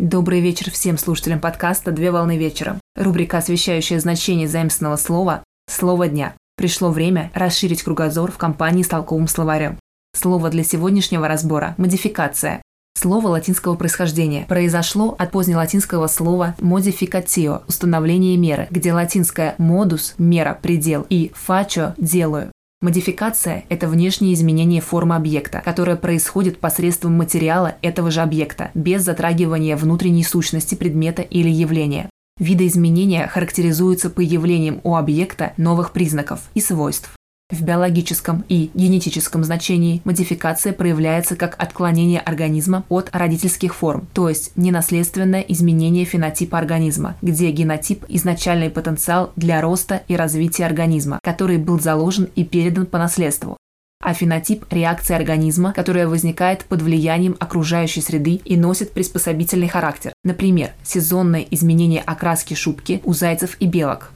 Добрый вечер всем слушателям подкаста «Две волны вечера». Рубрика, освещающая значение заимственного слова «Слово дня». Пришло время расширить кругозор в компании с толковым словарем. Слово для сегодняшнего разбора – модификация. Слово латинского происхождения произошло от позднелатинского слова modificatio – установление меры, где латинское modus – мера, предел и faccio – делаю. Модификация – это внешнее изменение формы объекта, которое происходит посредством материала этого же объекта, без затрагивания внутренней сущности предмета или явления. Видоизменения характеризуются появлением у объекта новых признаков и свойств. В биологическом и генетическом значении модификация проявляется как отклонение организма от родительских форм, то есть ненаследственное изменение фенотипа организма, где генотип – изначальный потенциал для роста и развития организма, который был заложен и передан по наследству, а фенотип – реакция организма, которая возникает под влиянием окружающей среды и носит приспособительный характер. Например, сезонное изменение окраски шубки у зайцев и белок,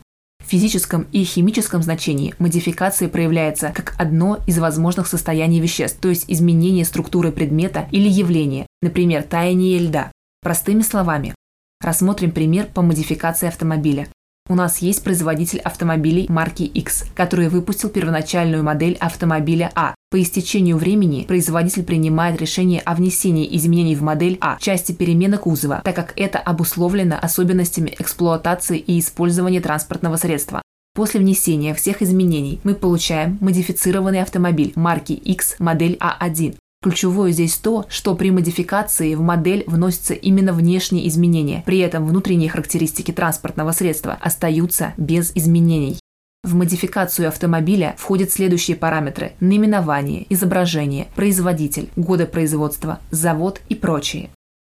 физическом и химическом значении модификация проявляется как одно из возможных состояний веществ, то есть изменение структуры предмета или явления, например, таяние льда. Простыми словами, рассмотрим пример по модификации автомобиля. У нас есть производитель автомобилей марки X, который выпустил первоначальную модель автомобиля А. По истечению времени производитель принимает решение о внесении изменений в модель А части перемены кузова, так как это обусловлено особенностями эксплуатации и использования транспортного средства. После внесения всех изменений мы получаем модифицированный автомобиль марки X модель А1, Ключевое здесь то, что при модификации в модель вносятся именно внешние изменения, при этом внутренние характеристики транспортного средства остаются без изменений. В модификацию автомобиля входят следующие параметры – наименование, изображение, производитель, годы производства, завод и прочие.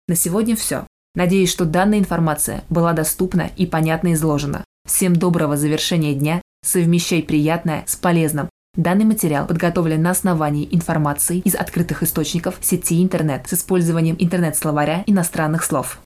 На сегодня все. Надеюсь, что данная информация была доступна и понятно изложена. Всем доброго завершения дня, совмещай приятное с полезным. Данный материал подготовлен на основании информации из открытых источников сети интернет с использованием интернет-словаря иностранных слов.